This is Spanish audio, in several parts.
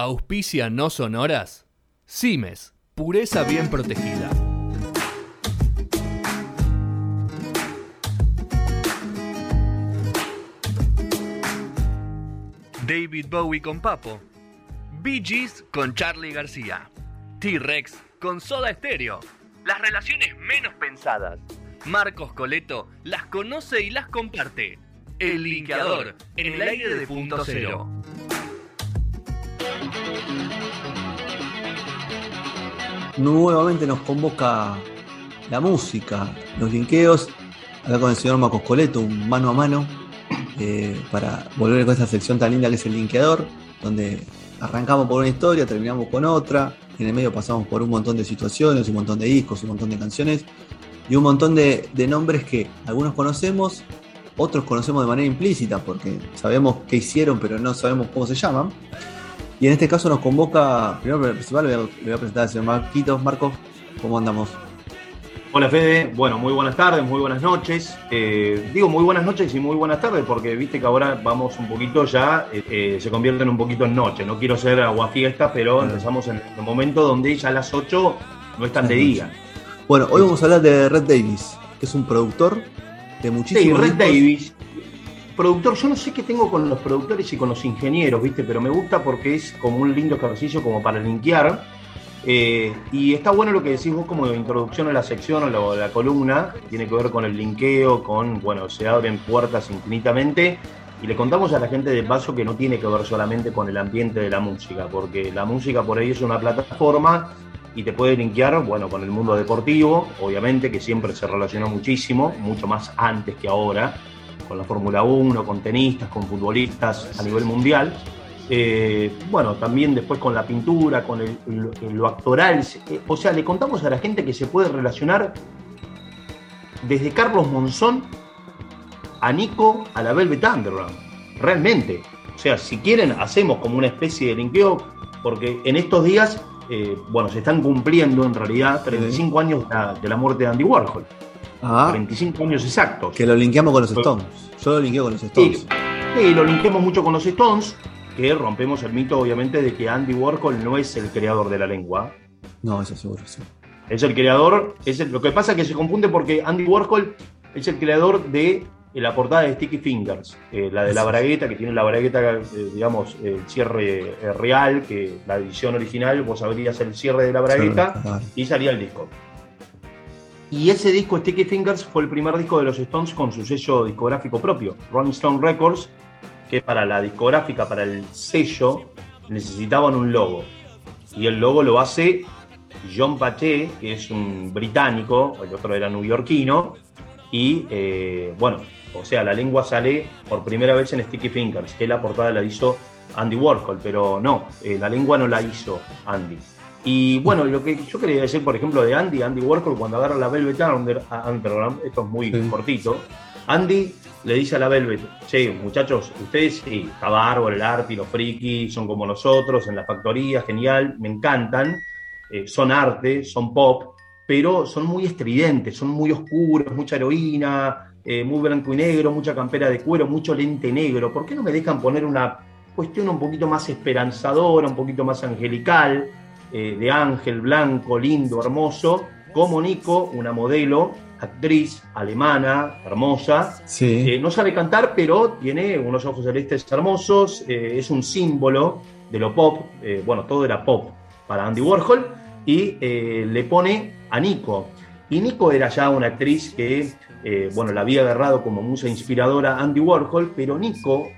Auspicia no sonoras. Cimes, pureza bien protegida. David Bowie con Papo. Bee Gees con Charlie García. T-Rex con Soda Stereo. Las relaciones menos pensadas. Marcos Coleto las conoce y las comparte. El linkeador en el aire de punto cero. Nuevamente nos convoca la música, los linkeos, acá con el señor Marcos Coleto, un mano a mano, eh, para volver con esta sección tan linda que es el linkeador, donde arrancamos por una historia, terminamos con otra, en el medio pasamos por un montón de situaciones, un montón de discos, un montón de canciones y un montón de, de nombres que algunos conocemos, otros conocemos de manera implícita porque sabemos qué hicieron pero no sabemos cómo se llaman. Y en este caso nos convoca, primero principal le voy, a, le voy a presentar al señor Marquitos. Marcos, ¿cómo andamos? Hola Fede, bueno, muy buenas tardes, muy buenas noches. Eh, digo muy buenas noches y muy buenas tardes porque viste que ahora vamos un poquito ya, eh, eh, se convierten un poquito en noche. No quiero ser aguafiesta, pero empezamos en el momento donde ya las 8 no están de día. Bueno, hoy vamos a hablar de Red Davis, que es un productor de muchísimos Sí, Red discos. Davis, productor, yo no sé qué tengo con los productores y con los ingenieros, viste, pero me gusta porque es como un lindo ejercicio como para linkear. Eh, y está bueno lo que decís vos como introducción a la sección o la, la columna, tiene que ver con el linkeo, con, bueno, se abren puertas infinitamente. Y le contamos a la gente de paso que no tiene que ver solamente con el ambiente de la música, porque la música por ahí es una plataforma y te puede linkear, bueno, con el mundo deportivo, obviamente, que siempre se relacionó muchísimo, mucho más antes que ahora, con la Fórmula 1, con tenistas, con futbolistas a nivel mundial. Eh, bueno, también después con la pintura, con el- lo, lo actoral. Eh, O sea, le contamos a la gente que se puede relacionar desde Carlos Monzón a Nico a la Velvet Underground. Realmente. O sea, si quieren, hacemos como una especie de linkeo, porque en estos días, eh, bueno, se están cumpliendo en realidad 35 años de la, de la muerte de Andy Warhol. Ah, 35 años exactos. que lo linkeamos con los Stones. Yo lo linkeo con los Stones. Sí, sí, lo linkemos mucho con los Stones, que rompemos el mito, obviamente, de que Andy Warhol no es el creador de la lengua. No, eso seguro, sí. Es el creador. Es el- lo que pasa es que se confunde porque Andy Warhol es el creador de eh, la portada de Sticky Fingers, eh, la de la bragueta, que tiene la bragueta, eh, digamos, el cierre eh, real, que la edición original, vos abrías el cierre de la bragueta Claro. y salía el disco. Y ese disco, Sticky Fingers, fue el primer disco de los Stones con su sello discográfico propio, Rolling Stone Records, que para la discográfica, para el sello, necesitaban un logo. Y el logo lo hace John Pache, que es un británico, el otro era neoyorquino, y eh, bueno, o sea, la lengua sale por primera vez en Sticky Fingers, que la portada la hizo Andy Warhol, pero no, eh, la lengua no la hizo Andy. Y bueno, lo que yo quería decir, por ejemplo, de Andy, Andy Warhol, cuando agarra la Velvet Under- Underground, esto es muy Sí. cortito, Andy le dice a la Velvet, che, muchachos, ustedes sí, está bárbaro, el arte y los friki son como nosotros, en la factoría, genial, me encantan, eh, son arte, son pop, pero son muy estridentes, son muy oscuros, mucha heroína, eh, muy blanco y negro, mucha campera de cuero, mucho lente negro. ¿Por qué no me dejan poner una cuestión un poquito más esperanzadora, un poquito más angelical, eh, de ángel blanco, lindo, hermoso, como Nico, una modelo, actriz alemana, hermosa, Sí. eh, no sabe cantar, pero tiene unos ojos celestes hermosos, eh, es un símbolo de lo pop, eh, bueno, todo era pop para Andy Warhol, y eh, le pone a Nico. Y Nico era ya una actriz que, bueno, la había agarrado como musa inspiradora Andy Warhol, pero Nico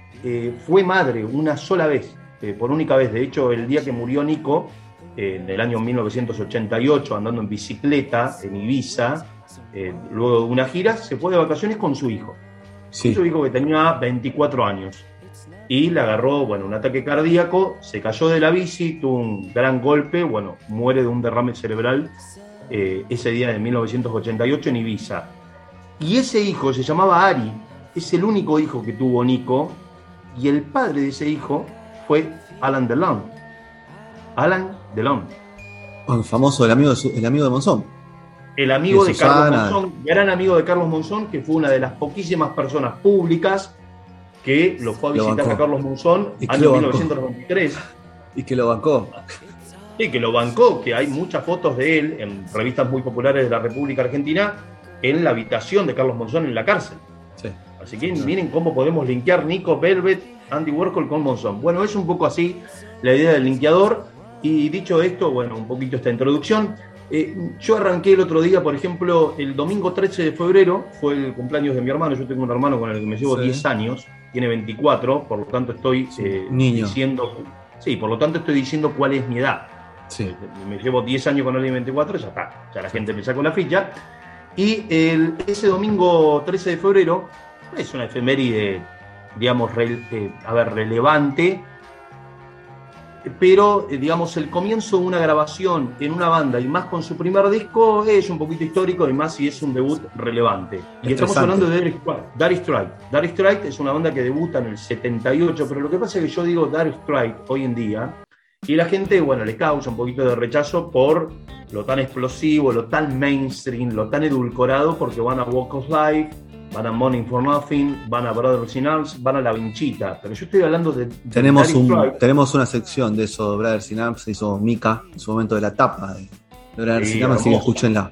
fue madre una sola vez, por única vez. De hecho, el día que murió Nico, en el año 1988, andando en bicicleta en Ibiza, eh, luego de una gira, se fue de vacaciones con su hijo. sí. Su hijo que tenía 24 años. Y le agarró, bueno, un ataque cardíaco, se cayó de la bici, tuvo un gran golpe, bueno, muere de un derrame cerebral eh, ese día de 1988 en Ibiza. Y ese hijo se llamaba Ari, es el único hijo que tuvo Nico, y el padre de ese hijo fue Alan Delon. Alan Delon. El famoso, el amigo de, su- el amigo de Monzón. el amigo de de Carlos. Monzón, gran amigo de Carlos Monzón, que fue una de las poquísimas personas públicas que lo fue a visitar bancó. a Carlos Monzón Y bancó. 1993. Y que lo bancó. Sí, que lo bancó, que hay muchas fotos de él en revistas muy populares de la República Argentina en la habitación de Carlos Monzón en la cárcel. Sí. Así que miren cómo podemos linkear Nico Velvet, Andy Warhol con Monzón. Bueno, es un poco así la idea del linkeador. Y dicho esto, bueno, un poquito esta introducción. Eh, yo arranqué el otro día, por ejemplo, el domingo 13 de febrero, fue el cumpleaños de mi hermano. Yo tengo un hermano con el que me llevo 10 años, tiene 24, por lo tanto estoy eh, diciendo. Sí, por lo tanto estoy diciendo cuál es mi edad. Sí. Me llevo 10 años con él de 24, ya está. Ya la gente me sacó la ficha. Y el, ese domingo 13 de febrero es una efeméride, digamos, eh, a ver, relevante pero eh, digamos el comienzo de una grabación en una banda y más con su primer disco es un poquito histórico y más si es un debut relevante. Y estamos hablando de Dar Strike. Dar Strike es una banda que debuta en el 78, pero lo que pasa es que yo digo Dar Strike hoy en día y la gente, bueno, le causa un poquito de rechazo por lo tan explosivo, lo tan mainstream, lo tan edulcorado, porque van a Walk of Life, van a Money for Nothing, van a Brothers in Arms, van a La Vinchita. Pero yo estoy hablando de. tenemos, un, tenemos una sección de eso, Brothers in Arms, hizo Mika en su momento de la tapa de, Brothers in Arms, así que escúchenla.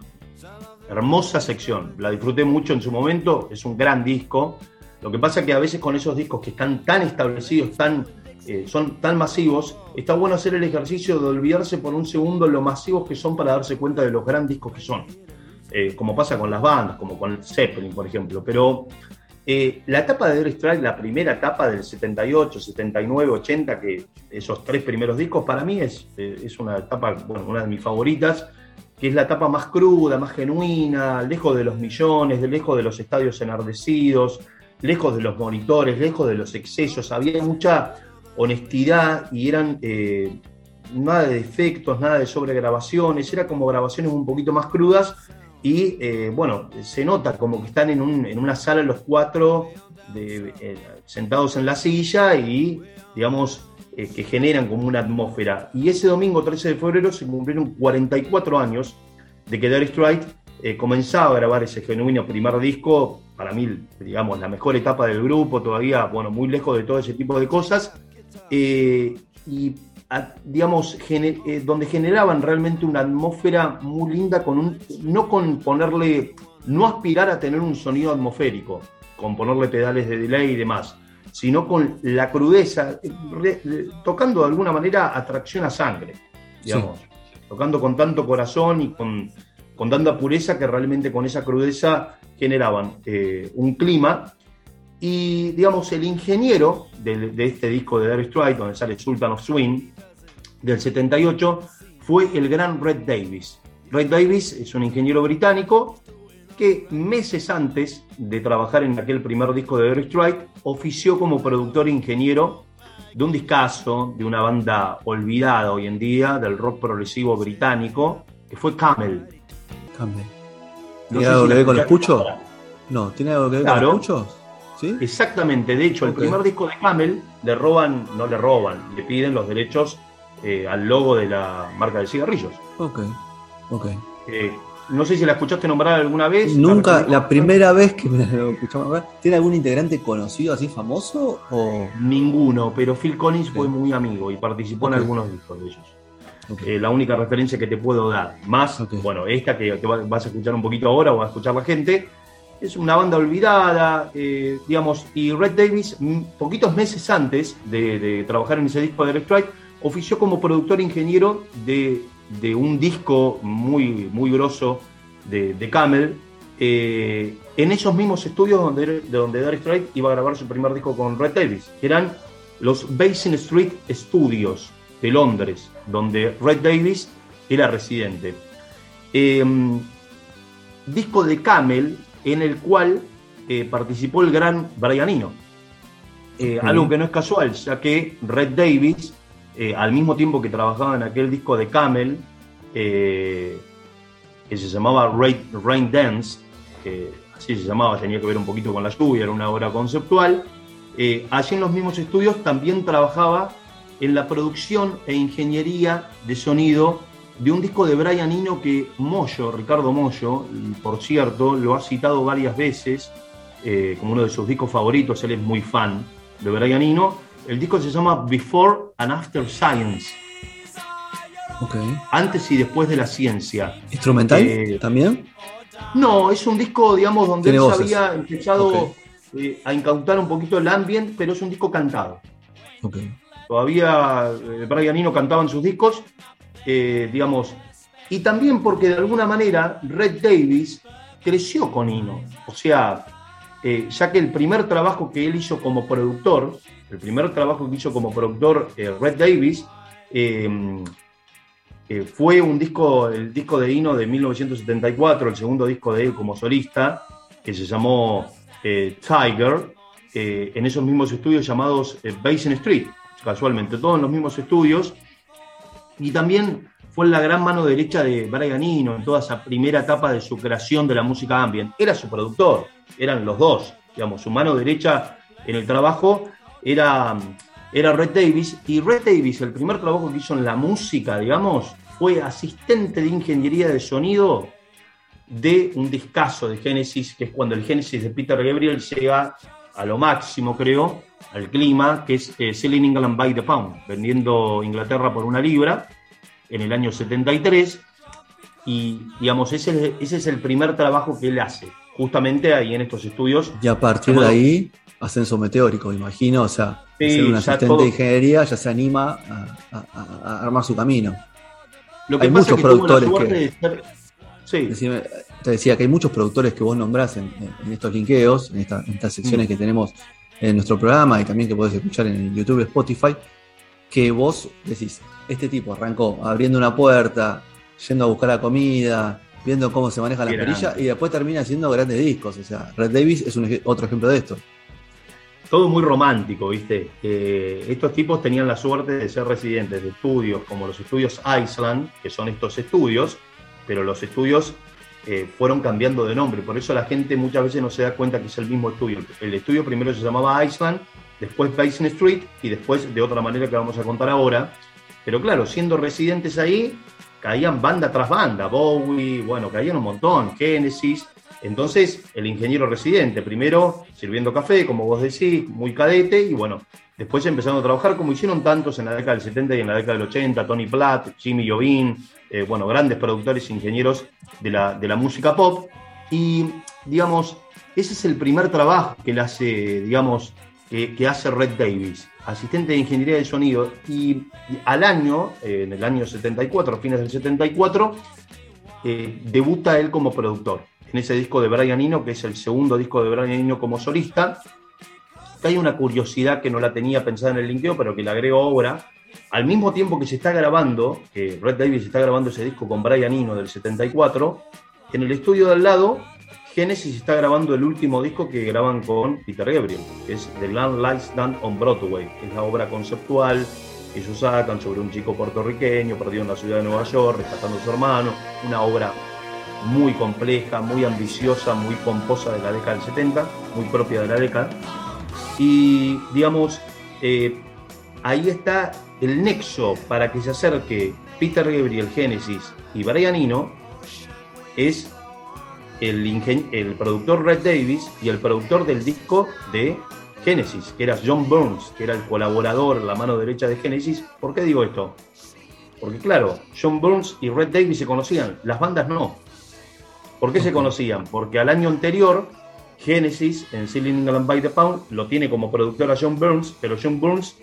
Hermosa sección, la disfruté mucho en su momento, es un gran disco. Lo que pasa es que a veces con esos discos que están tan establecidos, tan, eh, son tan masivos, está bueno hacer el ejercicio de olvidarse por un segundo lo masivos que son para darse cuenta de los grandes discos que son. Eh, como pasa con las bandas, como con Zeppelin, por ejemplo. Pero eh, la etapa de Dire Strike, la primera etapa del 78, 79, 80, que esos tres primeros discos, para mí es, eh, es una etapa, bueno, una de mis favoritas, que es la etapa más cruda, más genuina, lejos de los millones, lejos de los estadios enardecidos, lejos de los monitores, lejos de los excesos. Había mucha honestidad y eran nada de defectos, nada de sobregrabaciones, era como grabaciones un poquito más crudas y eh, bueno, se nota como que están en, una sala los cuatro eh, sentados en la silla y digamos eh, que generan como una atmósfera. Y ese domingo 13 de febrero se cumplieron 44 años de que Dire Strike comenzaba a grabar ese genuino primer disco, para mí, digamos, la mejor etapa del grupo, todavía, bueno, muy lejos de todo ese tipo de cosas. y digamos, eh, donde generaban realmente una atmósfera muy linda, con un, no con ponerle, no aspirar a tener un sonido atmosférico, con ponerle pedales de delay y demás, sino con la crudeza, tocando de alguna manera atracción a sangre, digamos, tocando con tanto corazón y con, con tanta pureza que realmente con esa crudeza generaban eh, un clima y, digamos, el ingeniero de, este disco de Dire Strike, donde sale Sultan of Swing, del 78, fue el gran Red Davis. Red Davis es un ingeniero británico que meses antes de trabajar en aquel primer disco de Dire Strike, ofició como productor e ingeniero de un discazo de una banda olvidada hoy en día, del rock progresivo británico, que fue Camel. Camel. ¿Tiene algo que ver con los puchos? No, ¿tiene algo que ver con los puchos? Exactamente, de hecho, el primer disco de Camel le roban, no le roban, le piden los derechos eh, al logo de la marca de cigarrillos. Ok, ok. Eh, no sé si la escuchaste nombrar alguna vez. Nunca, la, primera vez que me la escuchamos nombrar. ¿Tiene algún integrante conocido así famoso? O... Ninguno, pero Phil Collins fue muy amigo y participó en algunos discos de ellos. Eh, la única referencia que te puedo dar. Más, bueno, esta que, vas a escuchar un poquito ahora o a escuchar la gente, es una banda olvidada, eh, digamos, y Red Davis, poquitos meses antes de, trabajar en ese disco de Strike, ofició como productor ingeniero de, un disco muy, muy grosso de, Camel, eh, en esos mismos estudios donde, de donde Dire Strike iba a grabar su primer disco con Red Davis, que eran los Basin Street Studios de Londres, donde Red Davis era residente. Em, disco de Camel en el cual eh, participó el gran Brian Eno. Eh, algo que no es casual, ya que Red Davis, eh, al mismo tiempo que trabajaba en aquel disco de Camel, que se llamaba Rain, Dance, que así se llamaba, tenía que ver un poquito con la lluvia, era una obra conceptual, allí en los mismos estudios también trabajaba en la producción e ingeniería de sonido de un disco de Brian Eno que Moyo, Ricardo Moyo, por cierto, lo ha citado varias veces eh, como uno de sus discos favoritos, él es muy fan de Brian Eno. El disco se llama Before and After Science. Okay. Antes y después de la ciencia. ¿Instrumental eh, también? No, es un disco, digamos, donde él había empezado eh, a incautar un poquito el ambiente, pero es un disco cantado. Okay. Todavía Brian Eno cantaba en sus discos, digamos, y también porque de alguna manera Red Davis creció con Eno. O sea, ya que el primer trabajo que él hizo como productor, el primer trabajo que hizo como productor Red Davis, fue un disco, el disco de Ino de 1974, el segundo disco de él como solista, que se llamó eh, Tiger, eh, en esos mismos estudios llamados eh, Basin Street, casualmente, todos en los mismos estudios. Y también fue la gran mano derecha de Brian Ino en toda esa primera etapa de su creación de la música ambient. Era su productor, eran los dos, digamos, su mano derecha en el trabajo era era Red Davis, y Red Davis, el primer trabajo que hizo en la música, digamos, fue asistente de ingeniería de sonido de un discazo de Genesis, que es cuando el Genesis de Peter Gabriel llega a lo máximo, creo, al clima, que es eh, Selling England by the Pound, vendiendo Inglaterra por una libra en el año 73. Y, digamos, ese, ese es el primer trabajo que él hace, justamente ahí en estos estudios. Y a partir de ahí, ascenso meteórico, imagino, o sea, ser un asistente de ingeniería ya se anima a, armar su camino. hay muchos productores que. te decía que hay muchos productores que vos nombrás en, estos linkeos, en, estas secciones mm. que tenemos en nuestro programa y también que podés escuchar en YouTube, Spotify, que vos decís, este tipo arrancó abriendo una puerta, yendo a buscar la comida, viendo cómo se maneja la perilla y después termina haciendo grandes discos. O sea, Red Davis es un, otro ejemplo de esto todo muy romántico, ¿viste? estos tipos tenían la suerte de ser residentes de estudios como los estudios Iceland, que son estos estudios, pero los estudios eh, fueron cambiando de nombre, por eso la gente muchas veces no se da cuenta que es el mismo estudio. El estudio primero se llamaba Iceland, después Basin Street y después de otra manera que vamos a contar ahora. Pero claro, siendo residentes ahí, caían banda tras banda, Bowie, bueno, caían un montón, Genesis, entonces, el ingeniero residente, primero sirviendo café, como vos decís, muy cadete, y bueno, después empezando a trabajar como hicieron tantos en la década del 70 y en la década del 80, Tony Platt, Jimmy Jovin, eh, bueno, grandes productores e ingenieros de la, de la música pop. Y, digamos, ese es el primer trabajo que él hace, digamos, que hace Red Davis, asistente de ingeniería de sonido. Y al año, eh, en el año 74, fines del 74, eh, debuta él como productor en ese disco de Brian Eno, que es el segundo disco de Brian Eno como solista. Hay una curiosidad que no la tenía pensada en el linkeo, pero que le agrego ahora. Al mismo tiempo que se está grabando, que Red Davis está grabando ese disco con Brian Eno del 74, en el estudio de al lado, Genesis está grabando el último disco que graban con Peter Gabriel, que es The Land Lies Down on Broadway, que es la obra conceptual que ellos sacan sobre un chico puertorriqueño perdido en la ciudad de Nueva York, rescatando a su hermano, una obra muy compleja, muy ambiciosa, muy pomposa de la década del 70, muy propia de la década. Y digamos, eh, ahí está el nexo para que se acerque Peter Gabriel Genesis y Brian Eno, es el, el productor Red Davis y el productor del disco de Genesis, que era John Burns, que era el colaborador, la mano derecha de Genesis. ¿Por qué digo esto? Porque claro, John Burns y Red Davis se conocían, las bandas no. ¿Por qué se conocían? Porque al año anterior, Genesis, en Selling England by the Pound, lo tiene como productor a John Burns, pero John Burns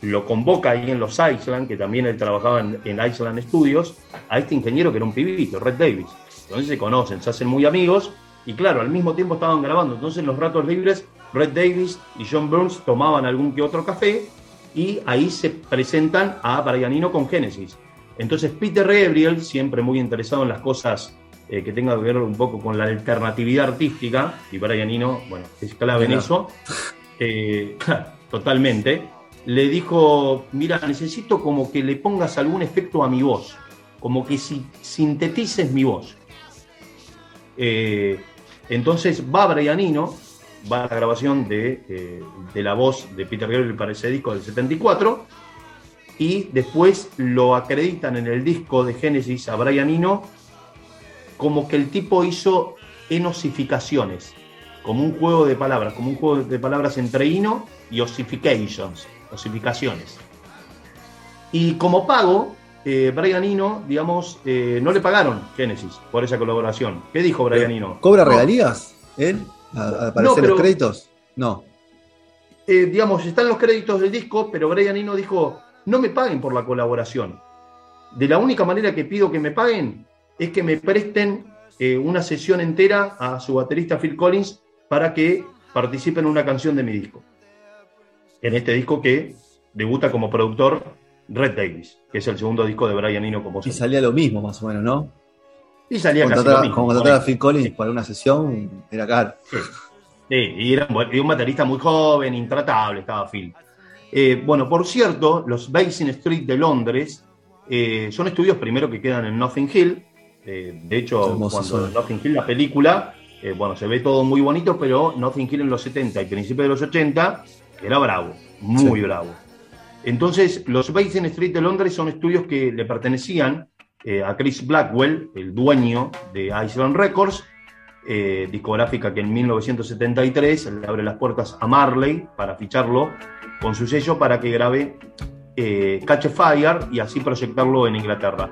lo convoca ahí en los Island, que también él trabajaba en, Island Studios, a este ingeniero que era un pibito, Red Davis. Entonces se conocen, se hacen muy amigos, y claro, al mismo tiempo estaban grabando. Entonces en los ratos libres, Red Davis y John Burns tomaban algún que otro café, y ahí se presentan a Brian Eno con Genesis. Entonces Peter Gabriel, siempre muy interesado en las cosas eh, que tenga que ver un poco con la alternatividad artística, y Brian Eno, bueno, es clave en eso, eh, totalmente, le dijo, mira, necesito como que le pongas algún efecto a mi voz, como que si sintetices mi voz. Eh, entonces va Brian Eno, va a la grabación de, de la voz de Peter Gabriel para ese disco del 74, y después lo acreditan en el disco de Genesis a Brian Eno como que el tipo hizo enosificaciones, como un juego de palabras, como un juego de palabras entre ino y ossifications, osificaciones. Y como pago, eh, Brian Eno, digamos, eh, no le pagaron Genesis por esa colaboración. ¿Qué dijo Brian Eno? ¿Cobra regalías él? ¿A, aparecer los créditos? No. Eh, digamos, están los créditos del disco, pero Brian Eno dijo, no me paguen por la colaboración. De la única manera que pido que me paguen es que me presten una sesión entera a su baterista Phil Collins para que participe en una canción de mi disco. En este disco que debuta como productor Red Davis, que es el segundo disco de Brian Eno como Y salía lo mismo, más o menos, ¿no? Y salía casi lo mismo. Como contratar a Phil Collins para una sesión, era caro. Sí, y era un baterista muy joven, intratable estaba Phil. Eh, bueno, por cierto, los Basin Street de Londres eh, son estudios primero que quedan en Nothing Hill. Eh, de hecho, cuando Nothing Hill, la película, bueno, se ve todo muy bonito, pero Nothing Hill en los 70 y principios de los 80 era bravo, muy bravo. Entonces, los Basin Street de Londres son estudios que le pertenecían eh, a Chris Blackwell, el dueño de Island Records, eh, discográfica que en 1973 le abre las puertas a Marley para ficharlo con su sello para que grabe eh, Catch a Fire y así proyectarlo en Inglaterra.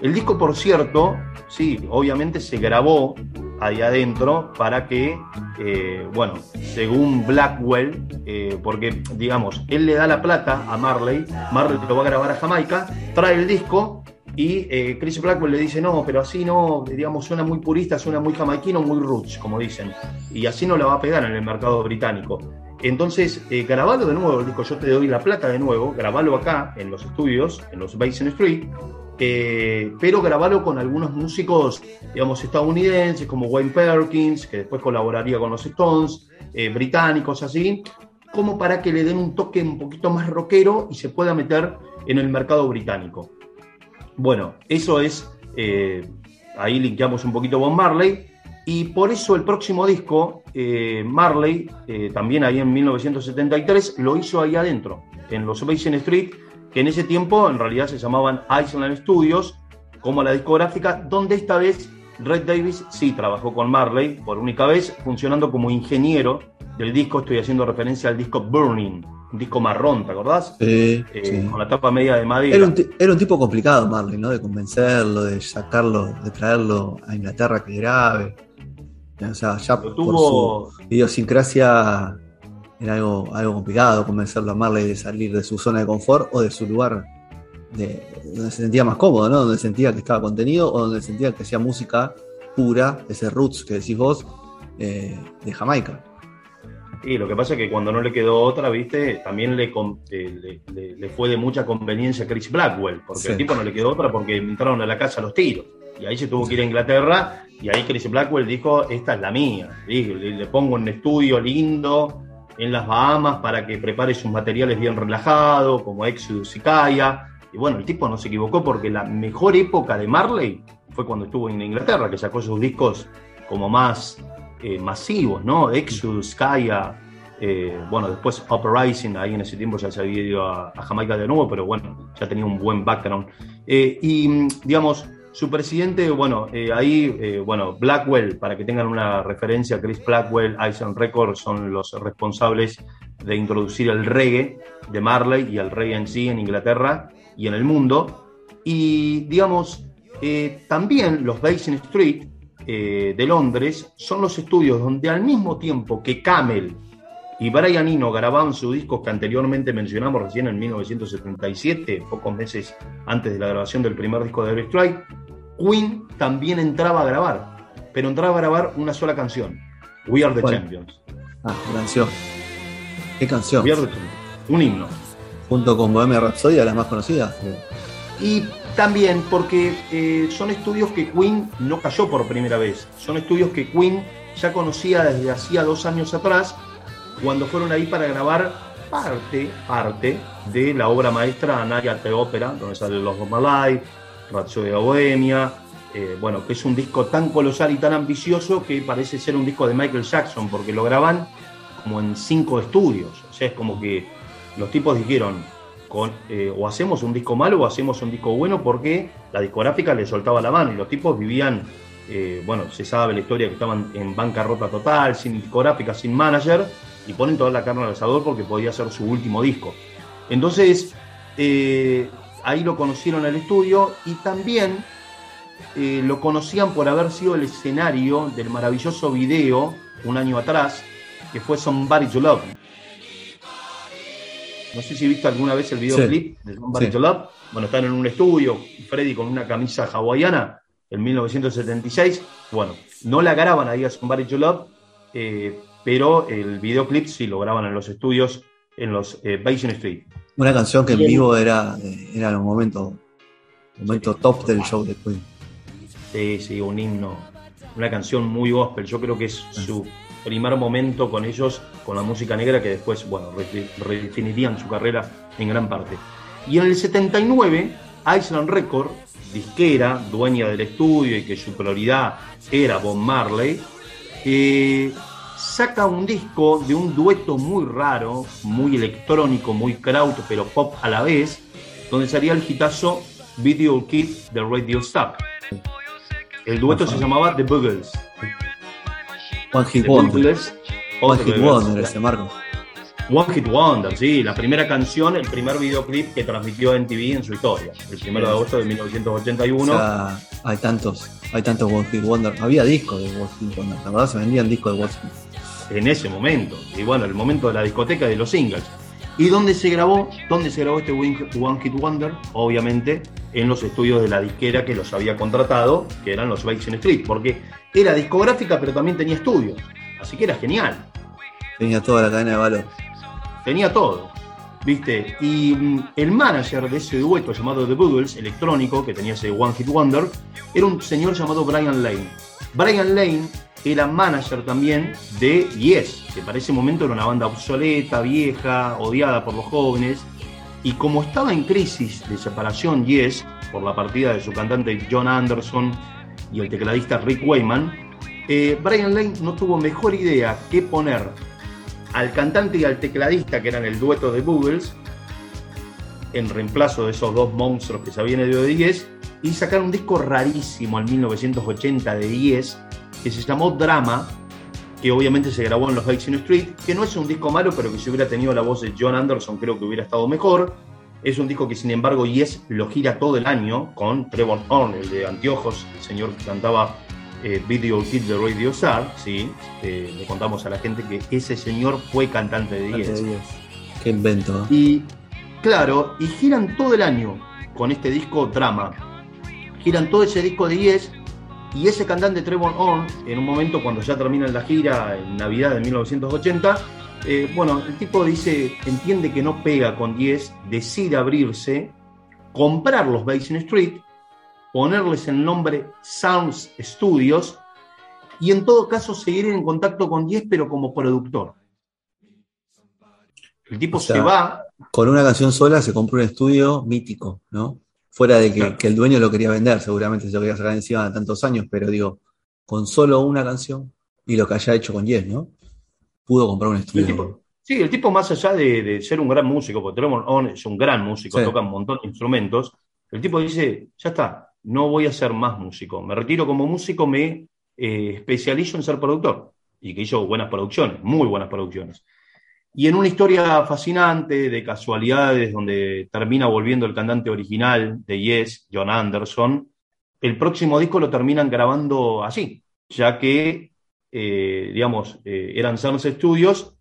El disco, por cierto, sí, obviamente se grabó ahí adentro para que, eh, bueno, según Blackwell, eh, porque digamos, él le da la plata a Marley, Marley lo va a grabar a Jamaica, trae el disco y eh, Chris Blackwell le dice, no, pero así no, digamos, suena muy purista, suena muy jamaiquino, muy roots, como dicen, y así no la va a pegar en el mercado británico. Entonces, grabalo de nuevo el disco, yo te doy la plata de nuevo, grabalo acá en los estudios, en los Basin Street, eh, pero grabarlo con algunos músicos, digamos, estadounidenses, como Wayne Perkins, que después colaboraría con los Stones, eh, británicos, así, como para que le den un toque un poquito más rockero y se pueda meter en el mercado británico. Bueno, eso es, eh, ahí linkeamos un poquito con Marley, y por eso el próximo disco, Marley, también ahí en 1973, lo hizo ahí adentro, en los Basin Street, que en ese tiempo en realidad se llamaban Island Studios, como la discográfica, donde esta vez Red Davis sí trabajó con Marley por única vez, funcionando como ingeniero del disco. Estoy haciendo referencia al disco Burning, un disco marrón, ¿te acordás? Eh, sí, Con la tapa media de madera. Era un, tipo complicado, Marley, ¿no? De convencerlo, de sacarlo, de traerlo a Inglaterra que grabe. O sea, ya por su idiosincrasia era algo, algo complicado convencerlo a Marley de salir de su zona de confort o de su lugar de, donde se sentía más cómodo, ¿no? Donde sentía que estaba contenido o donde sentía que hacía música pura, ese roots que decís vos, eh, de Jamaica. Y lo que pasa es que cuando no le quedó otra, viste, también le, le, fue de mucha conveniencia a Chris Blackwell, porque al tipo no le quedó otra porque entraron a la casa los tiros. Y ahí se tuvo que ir a Inglaterra y ahí Chris Blackwell dijo, esta es la mía. Le, le pongo un estudio lindo, en las Bahamas para que prepare sus materiales bien relajado, como Exodus y Kaya. Y bueno, el tipo no se equivocó porque la mejor época de Marley fue cuando estuvo en Inglaterra, que sacó sus discos como más eh, masivos, ¿no? Exodus, Kaya, eh, bueno, después Uprising, ahí en ese tiempo ya se había ido a, Jamaica de nuevo, pero bueno, ya tenía un buen background. Eh, y digamos, su presidente, bueno, eh, ahí, eh, bueno, Blackwell, para que tengan una referencia, Chris Blackwell, Island Records son los responsables de introducir el reggae de Marley y el reggae en sí en Inglaterra y en el mundo. Y, digamos, eh, también los Basin Street de Londres son los estudios donde al mismo tiempo que Camel y Brian Eno grababan sus discos que anteriormente mencionamos recién en 1977, pocos meses antes de la grabación del primer disco de Eric Strike, Queen también entraba a grabar, pero entraba a grabar una sola canción, We Are the Champions. Ah, canción. ¿Qué canción? We Are the Champions. Un himno. Junto con Bohemia Rhapsody, la más conocida. Y también porque eh, son estudios que Queen no cayó por primera vez. Son estudios que Queen ya conocía desde hacía dos años atrás, cuando fueron ahí para grabar parte, parte de la obra maestra Anaya The Opera, donde sale Los Life, de Bohemia, eh, bueno, que es un disco tan colosal y tan ambicioso que parece ser un disco de Michael Jackson, porque lo graban como en cinco estudios. O sea, es como que los tipos dijeron, eh, o hacemos un disco malo o hacemos un disco bueno, porque la discográfica le soltaba la mano y los tipos vivían, eh, bueno, se sabe la historia que estaban en bancarrota total, sin discográfica, sin manager, y ponen toda la carne al asador porque podía ser su último disco. Entonces, ahí lo conocieron al estudio y también eh, lo conocían por haber sido el escenario del maravilloso video un año atrás, que fue Somebody to Love. No sé si viste alguna vez el videoclip de Somebody to Love. Bueno, están en un estudio, Freddy con una camisa hawaiana en 1976. Bueno, no la graban ahí a Somebody to Love, eh, pero el videoclip sí lo graban en los estudios en los eh, Basin Street. Una canción que en vivo era, era los momentos, momento top del show de Queen. Sí, sí, un himno, una canción muy gospel. Yo creo que es su primer momento con ellos, con la música negra, que después, bueno, redefinirían su carrera en gran parte. Y en el 79, Island Record, disquera, dueña del estudio y que su prioridad era Bob Marley, eh, saca un disco de un dueto muy raro, muy electrónico, muy kraut, pero pop a la vez, donde salía el hitazo Video Kid de Radio Stop. El dueto se llamaba The Boogles. One Hit Wonder. One Hit Wonder ese Marco. One Hit Wonder, sí, la primera canción, el primer videoclip que transmitió en TV en su historia, el 1 de agosto de 1981. O sea, hay tantos, hay tantos One Hit Wonder. Había discos de One Hit Wonder, la verdad se vendían discos de One Hit en ese momento. Y bueno, el momento de la discoteca de los singles. ¿Y dónde se grabó? ¿Dónde se grabó este One Hit Wonder? Obviamente en los estudios de la disquera que los había contratado, que eran los Basin Street, porque era discográfica pero también tenía estudios. Así que era genial. Tenía toda la cadena de valor. Tenía todo. ¿Viste? Y mm, el manager de ese dueto llamado The Boogles, electrónico, que tenía ese One Hit Wonder, era un señor llamado Brian Lane. Brian Lane era manager también de Yes, que para ese momento era una banda obsoleta, vieja, odiada por los jóvenes. Y como estaba en crisis de separación Yes, por la partida de su cantante John Anderson y el tecladista Rick Wayman, eh, Brian Lane no tuvo mejor idea que poner al cantante y al tecladista, que eran el dueto de Boogles, en reemplazo de esos dos monstruos que se habían ido de Yes, y sacar un disco rarísimo en 1980 de Yes, que se llamó Drama, que obviamente se grabó en los Basin Street, que no es un disco malo, pero que si hubiera tenido la voz de John Anderson creo que hubiera estado mejor. Es un disco que sin embargo Yes lo gira todo el año con Trevor Horn, el de anteojos, el señor que cantaba eh, Video Kid de Radio Star, sí, eh, le contamos a la gente que ese señor fue cantante de Yes. Qué invento. Y claro, y giran todo el año con este disco Drama. Giran todo ese disco de Yes y ese cantante Trevor Horn, en un momento cuando ya termina la gira, en Navidad de 1980, eh, bueno, el tipo dice, entiende que no pega con 10, decide abrirse, comprar los Basin Street, ponerles el nombre Sounds Studios y en todo caso seguir en contacto con 10, pero como productor. El tipo se va. Con una canción sola se compró un estudio mítico, ¿no? Fuera de que, el dueño lo quería vender, seguramente se lo quería sacar encima de tantos años, pero digo, con solo una canción y lo que haya hecho con Yes, ¿no? Pudo comprar un estudio. sí, el tipo más allá de, ser un gran músico, porque Tremor On es un gran músico, toca un montón de instrumentos, el tipo dice, ya está, no voy a ser más músico, me retiro como músico, me eh, especializo en ser productor, y que hizo buenas producciones, muy buenas producciones. Y en una historia fascinante de casualidades donde termina volviendo el cantante original de Yes, John Anderson, el próximo disco lo terminan grabando así, ya que, eh, digamos, eh, eran Sounds Studios,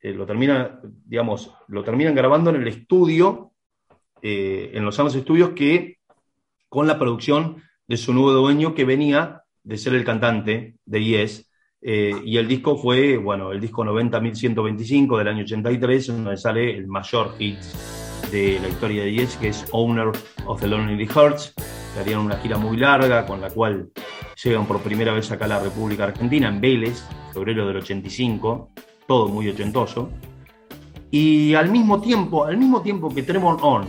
eh, lo, terminan, digamos, lo terminan grabando en el estudio, en los Sounds Studios, que con la producción de su nuevo dueño que venía de ser el cantante de Yes, eh, y el disco fue, bueno, el disco 90.125 del año 83, donde sale el mayor hit de la historia de Yes, que es Owner of the Lonely Hearts. Que harían una gira muy larga, con la cual llegan por primera vez acá a la República Argentina, en Vélez, febrero del 85, todo muy ochentoso. Y al mismo tiempo, al mismo tiempo que Tremor On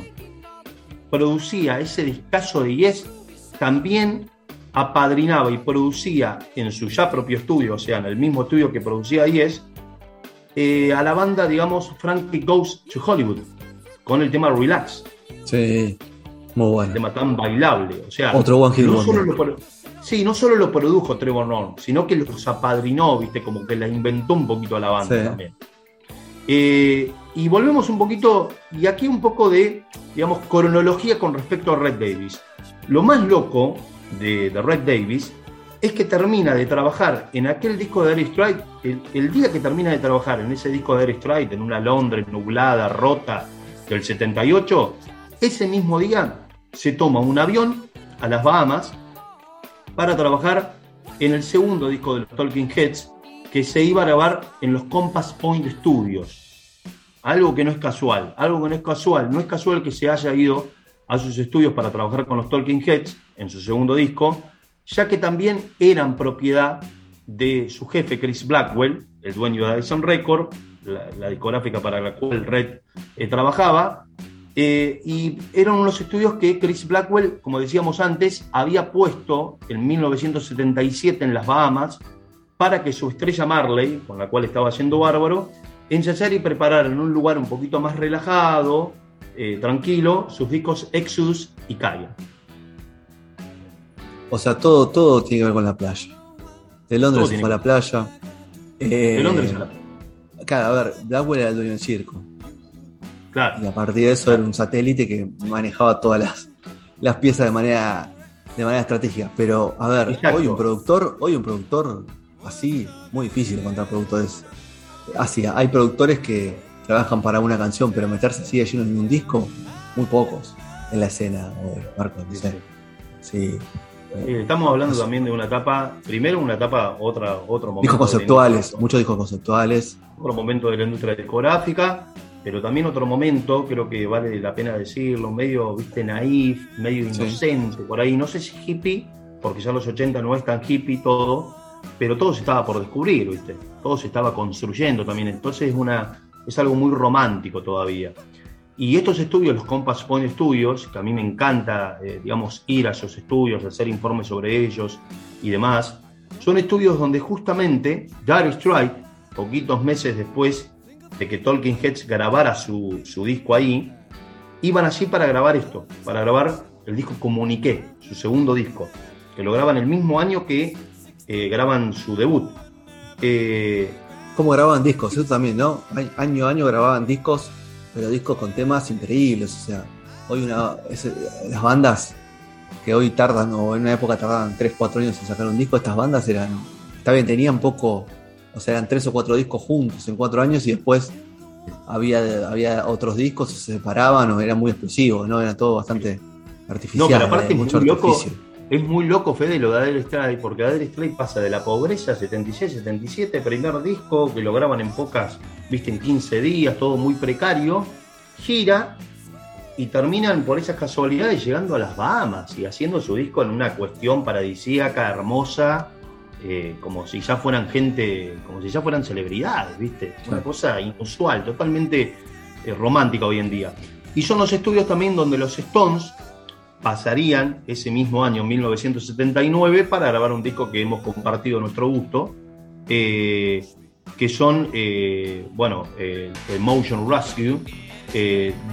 producía ese discazo de Yes, también apadrinaba y producía en su ya propio estudio, o sea, en el mismo estudio que producía Yes, eh, a la banda, digamos, Frankie Goes to Hollywood, con el tema Relax. Sí, muy bueno. tema tan bailable. O sea, otro One Hit no solo Sí, no solo lo produjo Trevor Norn, sino que los apadrinó, viste, como que la inventó un poquito a la banda también. Eh, y volvemos un poquito, y aquí un poco de, digamos, cronología con respecto a Red Davis. Lo más loco de, Red Davis es que termina de trabajar en aquel disco de Air Strike, el, día que termina de trabajar en ese disco de Air Strike, en una Londres nublada, rota, del 78, ese mismo día se toma un avión a las Bahamas para trabajar en el segundo disco de los Talking Heads, que se iba a grabar en los Compass Point Studios. Algo que no es casual, algo que no es casual. No es casual que se haya ido a sus estudios para trabajar con los Talking Heads en su segundo disco, ya que también eran propiedad de su jefe Chris Blackwell, el dueño de Addison Record, la, discográfica para la cual Red eh, trabajaba, eh, y eran unos estudios que Chris Blackwell, como decíamos antes, había puesto en 1977 en las Bahamas para que su estrella Marley, con la cual estaba haciendo bárbaro, ensayar y preparar en un lugar un poquito más relajado, eh, tranquilo, sus discos Exodus y Kaya. O sea, todo, todo tiene que ver con la playa. De Londres se fue a la playa. de Londres a la playa. Claro, a ver, Blackwell era el dueño del circo. Y a partir de eso era un satélite que manejaba todas las, las piezas de manera, de manera estratégica. Pero, a ver, hoy un productor, hoy un productor así, muy difícil encontrar productores así. Hay productores que trabajan para una canción, pero meterse así de lleno en un disco, muy pocos en la escena, Marco. Sí. Estamos hablando también de una etapa, primero una etapa, otra, otro momento. Discos conceptuales, muchos discos conceptuales. Otro momento de la industria discográfica, pero también otro momento, creo que vale la pena decirlo, medio, viste, naif, medio inocente, por ahí, no sé si hippie, porque ya los 80 no es tan hippie todo, pero todo se estaba por descubrir, viste, todo se estaba construyendo también, entonces es, una, es algo muy romántico todavía. Y estos estudios, los Compass Point Studios, que a mí me encanta, eh, digamos, ir a esos estudios, hacer informes sobre ellos y demás, son estudios donde justamente Gary Strike, poquitos meses después de que Tolkien Heads grabara su, disco ahí, iban allí para grabar esto, para grabar el disco Comuniqué, su segundo disco, que lo graban el mismo año que eh, graban su debut. Eh, ¿Cómo grababan discos? Eso también, ¿no? Año a año grababan discos, pero discos con temas increíbles. O sea, hoy una, las bandas que hoy tardan, o en una época tardaban 3, 4 años en sacar un disco, estas bandas eran, está bien, tenían poco o sea, eran tres o cuatro discos juntos en cuatro años y después había, había otros discos, se separaban o era muy explosivo, ¿no? Era todo bastante artificial. No, pero aparte es muy loco. Es muy loco, Fede, lo de Adele Strike, porque Adele Strike pasa de la pobreza, 76, 77, primer disco que lo graban en pocas, viste, en 15 días, todo muy precario, gira y terminan por esas casualidades llegando a las Bahamas y haciendo su disco en una cuestión paradisíaca, hermosa, eh, como si ya fueran gente, como si ya fueran celebridades, ¿viste? Una cosa inusual, totalmente eh, romántica hoy en día. Y son los estudios también donde los Stones pasarían ese mismo año, 1979, para grabar un disco que hemos compartido a nuestro gusto, eh, que son, bueno, Motion Rescue,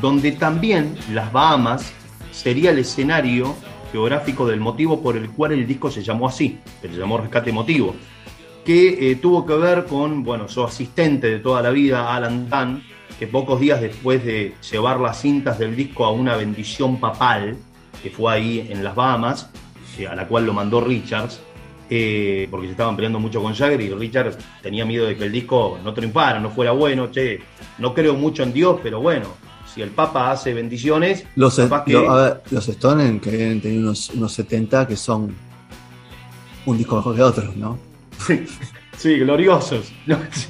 donde también las Bahamas sería el escenario geográfico del motivo por el cual el disco se llamó así, se llamó Rescate Emotivo, que eh, tuvo que ver con, bueno, su asistente de toda la vida, Alan Dunn, que pocos días después de llevar las cintas del disco a una bendición papal, que fue ahí en las Bahamas, a la cual lo mandó Richards, eh, porque se estaban peleando mucho con Jagger y Richards tenía miedo de que el disco no triunfara, no fuera bueno, che, no creo mucho en Dios, pero bueno, si el Papa hace bendiciones, los, los Stones que deben tener unos, unos 70 que son un disco mejor que otros, ¿no? sí, gloriosos.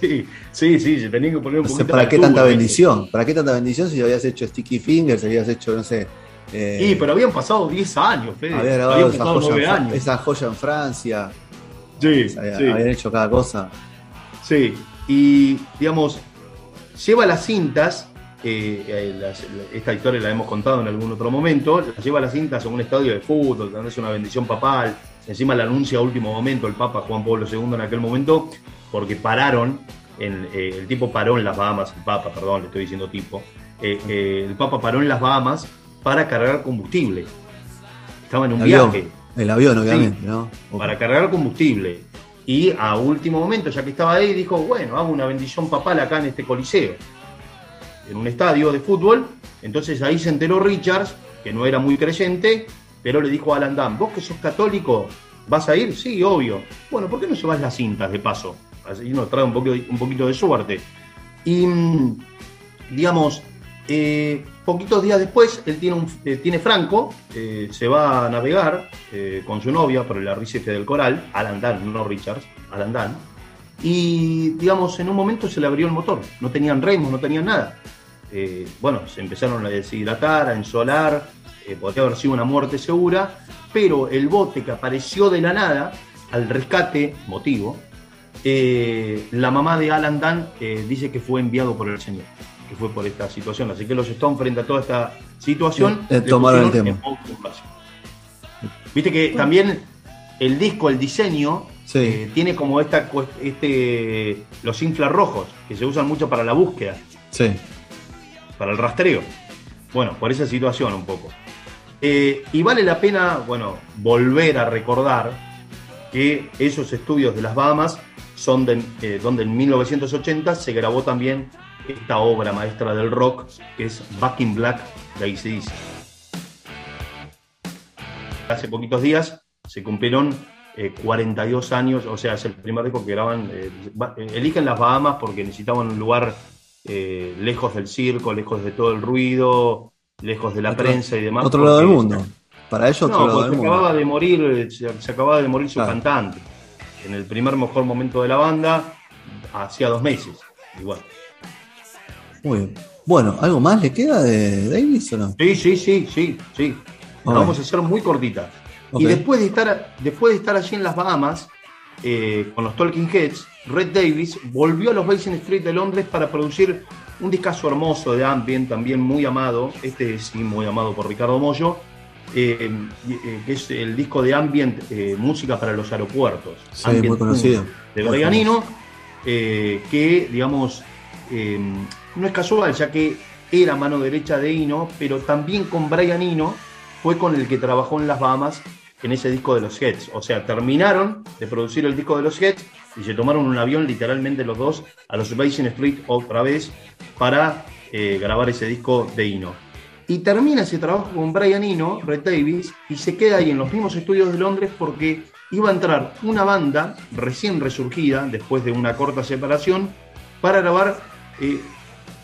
sí, sí, sí, se tenían que poner un poquito ¿Para qué tanta bendición? ¿Para qué tanta bendición si habías hecho Sticky Fingers, si habías hecho, no sé. Eh, sí, pero habían pasado 10 años, Fede. Habían grabado esa joya, años. esa joya en Francia. Sí, sí. Habían hecho cada cosa. Sí, y digamos, lleva las cintas eh, esta historia la hemos contado en algún otro momento, lleva las cintas a un estadio de fútbol, donde es una bendición papal, encima la anuncia a último momento el Papa Juan Pablo II en aquel momento, porque pararon, en, eh, el tipo paró en las Bahamas, el Papa, perdón, le estoy diciendo tipo, eh, el Papa paró en las Bahamas para cargar combustible. Estaba en un viaje. El avión, obviamente, ¿no? Para cargar combustible. Y a último momento, ya que estaba ahí, dijo, bueno, hago una bendición papal acá en este coliseo en un estadio de fútbol. Entonces ahí se enteró Richards, que no era muy creyente, pero le dijo a Alan vos que sos católico, ¿vas a ir? Sí, obvio. Bueno, ¿por qué no llevas las cintas de paso? Así nos trae un poquito, un poquito de suerte. Y, mm, digamos, eh, poquitos días después, él tiene, eh, tiene Franco, eh, se va a navegar con su novia por el arrecife del coral, Alan Dunn, no Richards, Alan Dunn, y digamos, en un momento se le abrió el motor, no tenían remos, no tenían nada. bueno, se empezaron a deshidratar, a ensolar, podría haber sido una muerte segura, pero el bote que apareció de la nada, al rescate, motivo, la mamá de Alan Dunn dice que fue enviado por el Señor que fue por esta situación. Así que los Stones, frente a toda esta situación, eh, tomaron el tema. Viste que también el disco, el diseño, eh, tiene como esta, este, los infrarrojos, que se usan mucho para la búsqueda. Sí. Para el rastreo. Bueno, por esa situación un poco. Eh, y vale la pena, bueno, volver a recordar que esos estudios de las Bahamas son de, donde en 1980 se grabó también esta obra maestra del rock que es Back in Black de ACDC. Hace poquitos días se cumplieron 42 eh, años, o sea, es el primer disco que graban. Eh, eh, eligen las Bahamas porque necesitaban un lugar lejos del circo, lejos de todo el ruido, lejos de la prensa y demás. Otro lado del mundo. Para ellos, otro lado del se Acababa de morir, se, acababa de morir su cantante. En el primer mejor momento de la banda, hacía dos meses. Igual. Muy bien. Bueno, ¿algo más le queda de Davis o no? Sí, sí, sí, sí, sí. vamos a hacer muy cortita. Y después de, estar, después de estar allí en las Bahamas, eh, con los Talking Heads, Red Davis volvió a los Basin Street de Londres para producir un discazo hermoso de ambient, también muy amado, este sí, muy amado por Ricardo Mollo, eh, eh, que es el disco de ambient, música para los aeropuertos. Sí, muy conocido. De Brian Eno, que, digamos, no es casual, ya que era mano derecha de Ino, pero también con Brian Ino fue con el que trabajó en las Bahamas en ese disco de los Heads. O sea, terminaron de producir el disco de los Heads y se tomaron un avión literalmente los dos a los Basin Street otra vez para eh, grabar ese disco de Ino. Y termina ese trabajo con Brian Ino, Red Davis, y se queda ahí en los mismos estudios de Londres porque iba a entrar una banda recién resurgida después de una corta separación para grabar eh,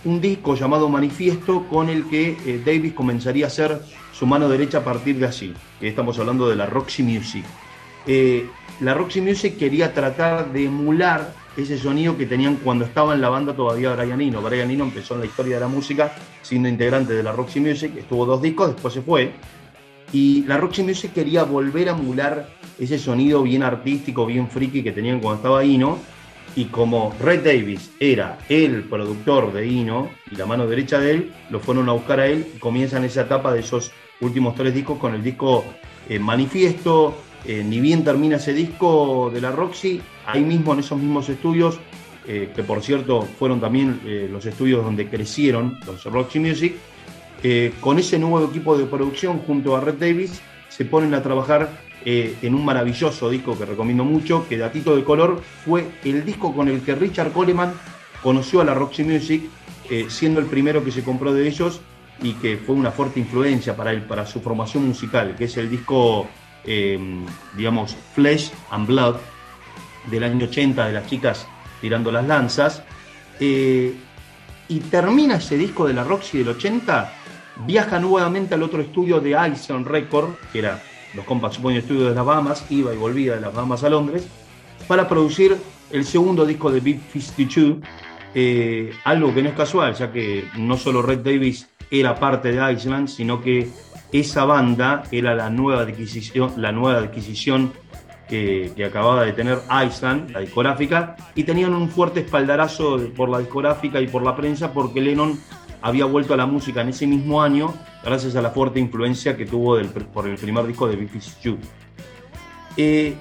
un disco llamado Manifiesto con el que eh, Davis comenzaría a ser su mano derecha a partir de allí. Estamos hablando de la Roxy Music. Eh, la Roxy Music quería tratar de emular ese sonido que tenían cuando estaba en la banda todavía Brian Eno. Brian Eno empezó en la historia de la música siendo integrante de la Roxy Music, estuvo dos discos, después se fue. Y la Roxy Music quería volver a emular ese sonido bien artístico, bien friki que tenían cuando estaba Eno y como Red Davis era el productor de Ino y la mano derecha de él, lo fueron a buscar a él y comienzan esa etapa de esos últimos tres discos con el disco eh, Manifiesto. Eh, ni bien termina ese disco de la Roxy, ahí mismo en esos mismos estudios, eh, que por cierto fueron también los estudios donde crecieron los Roxy Music, con ese nuevo equipo de producción junto a Red Davis se ponen a trabajar eh, en un maravilloso disco que recomiendo mucho, que Datito de Color fue el disco con el que Richard Coleman conoció a la Roxy Music, eh, siendo el primero que se compró de ellos y que fue una fuerte influencia para él, para su formación musical, que es el disco, em, digamos, Flesh and Blood del año 80 de las chicas tirando las lanzas. Eh, y termina ese disco de la Roxy del 80, viaja nuevamente al otro estudio de Ison Record, que era los Compact Point Studios de las Bahamas, iba y volvía de las Bahamas a Londres, para producir el segundo disco de Big 52, eh, algo que no es casual, ya que no solo Red Davis era parte de Iceland, sino que esa banda era la nueva adquisición, la nueva adquisición que, que, acababa de tener Iceland, la discográfica, y tenían un fuerte espaldarazo por la discográfica y por la prensa porque Lennon había vuelto a la música en ese mismo año gracias a la fuerte influencia que tuvo por el primer disco de Biffy Stew. Eh,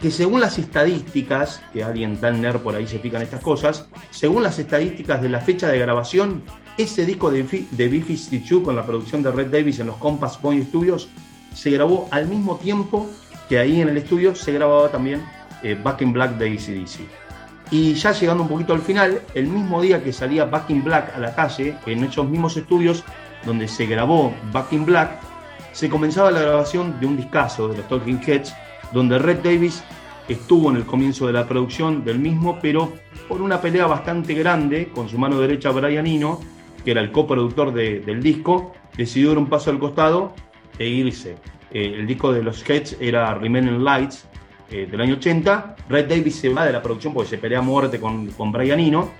que según las estadísticas, que alguien tan por ahí se pican estas cosas, según las estadísticas de la fecha de grabación, ese disco de, de Biffy Stew con la producción de Red Davis en los Compass Point Studios se grabó al mismo tiempo que ahí en el estudio se grababa también eh, Back in Black de ACDC. Y ya llegando un poquito al final, el mismo día que salía Back in Black a la calle, en esos mismos estudios donde se grabó Back in Black, se comenzaba la grabación de un discazo de los Talking Heads, donde Red Davis estuvo en el comienzo de la producción del mismo, pero por una pelea bastante grande con su mano derecha Brian Eno, que era el coproductor del disco, decidió dar un paso al costado e irse. Eh, el disco de los Heads era Remaining Lights eh, del año 80. Red Davis se va de la producción porque se pelea a muerte con, con Brian Eno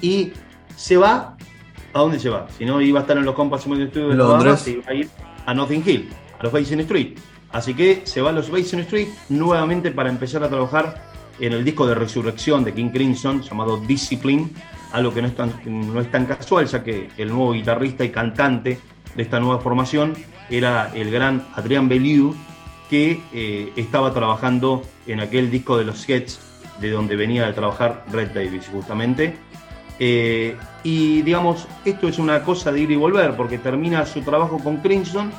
y se va. ¿A dónde se va? Si no iba a estar en los Compass de estudio de Londres, se iba a ir a Notting Hill, a los Basin Street. Así que se va a los Basin Street nuevamente para empezar a trabajar en el disco de resurrección de King Crimson llamado Discipline, algo que no es tan, no es tan casual, ya que el nuevo guitarrista y cantante de esta nueva formación era el gran Adrian Bellew, que eh, estaba trabajando en aquel disco de los Heads, de donde venía de trabajar Red Davis, justamente. Eh, y digamos, esto es una cosa de ir y volver, porque termina su trabajo con Crimson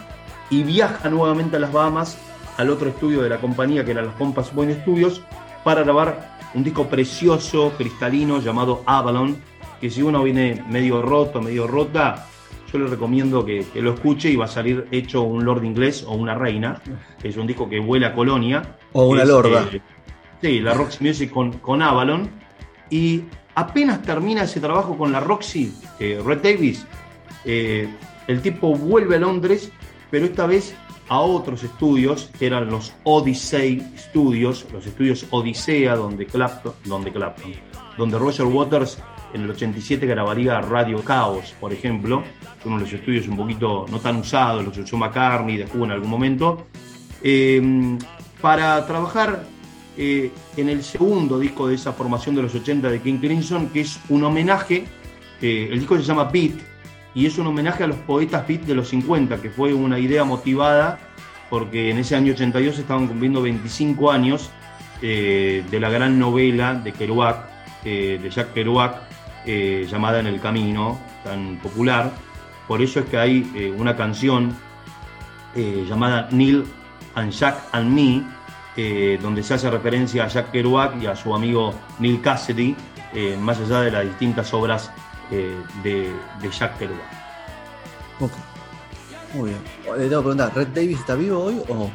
y viaja nuevamente a las Bahamas, al otro estudio de la compañía, que era los Compass Point Studios, para grabar un disco precioso, cristalino, llamado Avalon, que si uno viene medio roto, medio rota, yo le recomiendo que, que, lo escuche y va a salir hecho un lord inglés o una reina. Es un disco que vuela a Colonia. O una es, lorda. eh, sí, la Roxy Music con, con Avalon. Y apenas termina ese trabajo con la Roxy, eh, Red Davis, eh, el tipo vuelve a Londres, pero esta vez a otros estudios, que eran los Odyssey Studios, los estudios Odisea, donde Clapton, donde, Clapton, donde Roger Waters en el 87 grabaría Radio Chaos, por ejemplo, uno de los estudios un poquito no tan usados, los usó McCartney, de en algún momento, eh, para trabajar eh, en el segundo disco de esa formación de los 80 de King Crimson, que es un homenaje, eh, el disco se llama Beat, y es un homenaje a los poetas beat de los 50, que fue una idea motivada porque en ese año 82 estaban cumpliendo 25 años eh, de la gran novela de Kerouac, de Jack Kerouac, eh, llamada En el Camino, tan popular. Por eso es que hay eh, una canción eh, llamada Neil and Jack and Me, donde se hace referencia a Jack Kerouac y a su amigo Neil Cassidy, más allá de las distintas obras de, de Jack Kerouac. Ok. Muy bien. Le tengo que preguntar, ¿Red Davis está vivo hoy o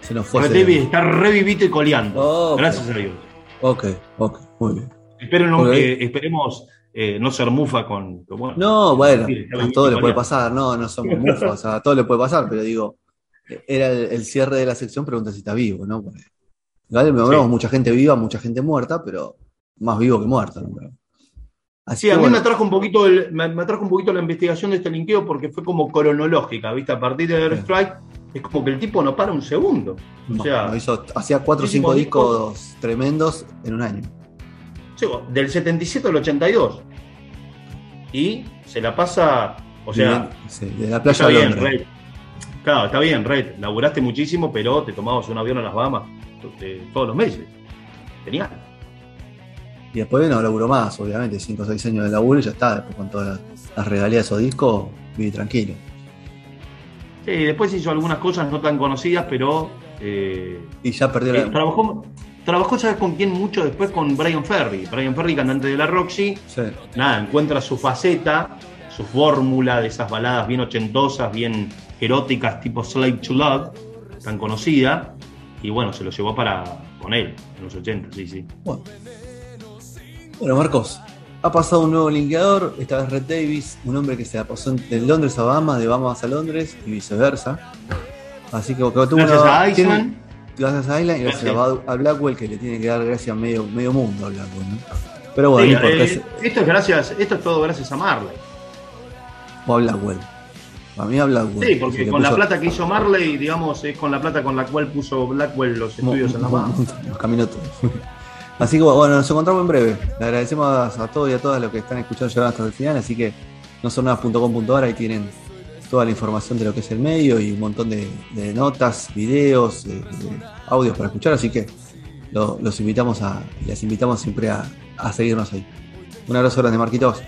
se nos fue? Red Davis está revivito y coleando. Gracias a Dios. Ok, ok, muy bien. Espero no- Ok. eh, esperemos eh, no ser mufa con. con- bueno, No, bueno, a todo le puede pasar, no, no somos mufas, o sea, a todo le puede pasar, pero digo, era el, el cierre de la sección, pregunta si está vivo, ¿no? Igual me Sí. mucha gente viva, mucha gente muerta, pero más vivo que muerto, ¿no? Así Sí, a mí bueno, me atrajo un poquito el- me, me atrajo un poquito la investigación de este linkeo porque fue como cronológica, ¿viste? A partir de Airstrike es como que el tipo no para un segundo. O no, sea, no hizo- hacía cuatro o cinco discos tremendos en un año. Del 77 al 82. Y se la pasa, o sea, Sí, de la playa está bien. Red. Claro, está bien, Red. Laburaste muchísimo, pero te tomabas un avión a las Bahamas eh, todos los meses. Genial. Y después no laburó más, obviamente, 5 o 6 años de laburo y ya está, después con todas las, las regalías de esos discos, viví tranquilo. Sí, después hizo algunas cosas no tan conocidas, pero eh, Y ya perdió eh, la. trabajó, trabajó, ¿sabes con quién? Mucho después con Brian Ferry. Brian Ferry, cantante de la Roxy, Sí. nada, encuentra su faceta, su fórmula de esas baladas bien ochentosas, bien eróticas, tipo Slave to Love, tan conocida, y bueno, se lo llevó para con él en los 80, sí, sí. Bueno. Bueno, Marcos, ha pasado un nuevo linkeador, esta vez Red Davis, un hombre que se la pasó de Londres a Bahamas, de Bahamas a Londres y viceversa. Así que tuvo Gracias una- a tiene- Iceman. Gracias a Island y gracias Gracias. a Blackwell que le tiene que dar gracias a medio, medio mundo a Blackwell, ¿no? Pero bueno, Sí, no importa, eh, es- esto es gracias, esto es todo gracias a Marley. o a Blackwell. Para mí a Blackwell. Sí, porque con la plata que hizo Marley, digamos, es con la plata con la cual puso Blackwell los Mo- estudios en la mano. Los caminó todos. Así que bueno, nos encontramos en breve. Le agradecemos a, todos y a todas los que están escuchando llegar hasta el final. Así que no son ahí tienen toda la información de lo que es el medio y un montón de, notas, videos, eh, audios para escuchar. Así que lo- los invitamos a, les invitamos siempre a, a seguirnos ahí. Un abrazo grande, Marquitos.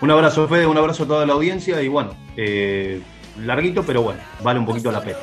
Un abrazo, Fede, un abrazo a toda la audiencia y bueno, eh, larguito, pero bueno, vale un poquito la pena.